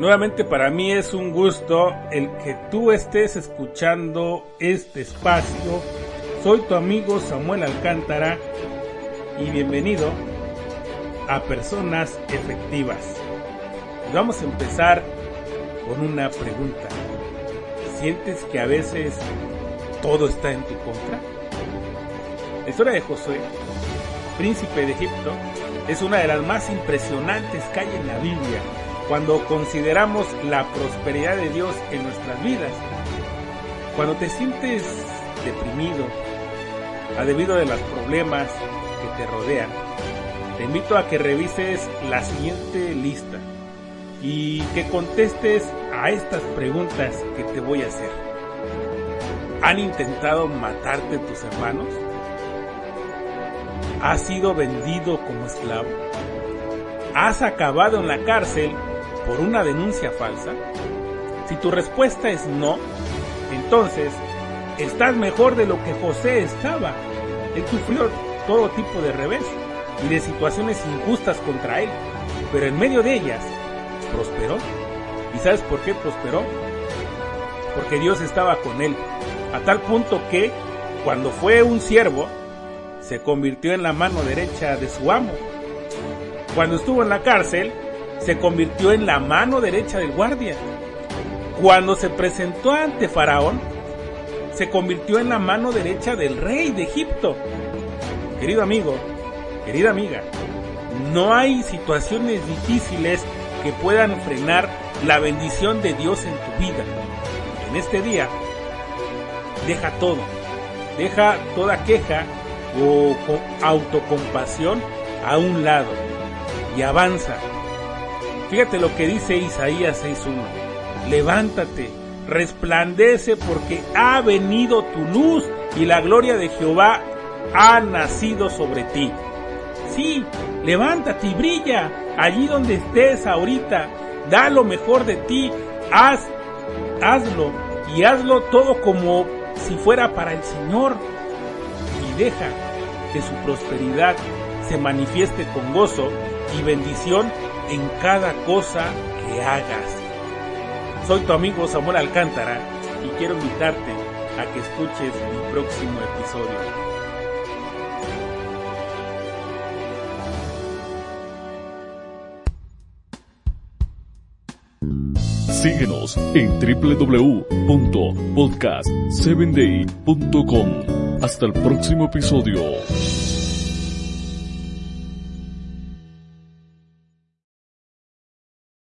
Nuevamente para mí es un gusto el que tú estés escuchando este espacio. Soy tu amigo Samuel Alcántara y bienvenido a Personas Efectivas. Vamos a empezar con una pregunta. ¿Sientes que a veces todo está en tu contra? La historia de Josué, príncipe de Egipto, es una de las más impresionantes que hay en la Biblia cuando consideramos la prosperidad de Dios en nuestras vidas. Cuando te sientes deprimido a debido de los problemas que te rodean, te invito a que revises la siguiente lista y que contestes a estas preguntas que te voy a hacer. ¿Han intentado matarte tus hermanos? ¿Has sido vendido como esclavo? ¿Has acabado en la cárcel por una denuncia falsa? Si tu respuesta es no, entonces estás mejor de lo que José estaba. Él sufrió todo tipo de revés y de situaciones injustas contra él, pero en medio de ellas prosperó. ¿Y sabes por qué prosperó? Porque Dios estaba con él, a tal punto que cuando fue un siervo, se convirtió en la mano derecha de su amo. Cuando estuvo en la cárcel, se convirtió en la mano derecha del guardia. Cuando se presentó ante Faraón, se convirtió en la mano derecha del rey de Egipto. Querido amigo, querida amiga, no hay situaciones difíciles que puedan frenar la bendición de Dios en tu vida. En este día, deja todo, deja toda queja o autocompasión a un lado y avanza Fíjate lo que dice Isaías 6.1. Levántate, resplandece porque ha venido tu luz y la gloria de Jehová ha nacido sobre ti. Sí, levántate y brilla allí donde estés ahorita. Da lo mejor de ti. Haz, hazlo y hazlo todo como si fuera para el Señor. Y deja que su prosperidad se manifieste con gozo y bendición en cada cosa que hagas. Soy tu amigo Samuel Alcántara y quiero invitarte a que escuches mi próximo episodio. Síguenos en www.podcast7day.com. Hasta el próximo episodio.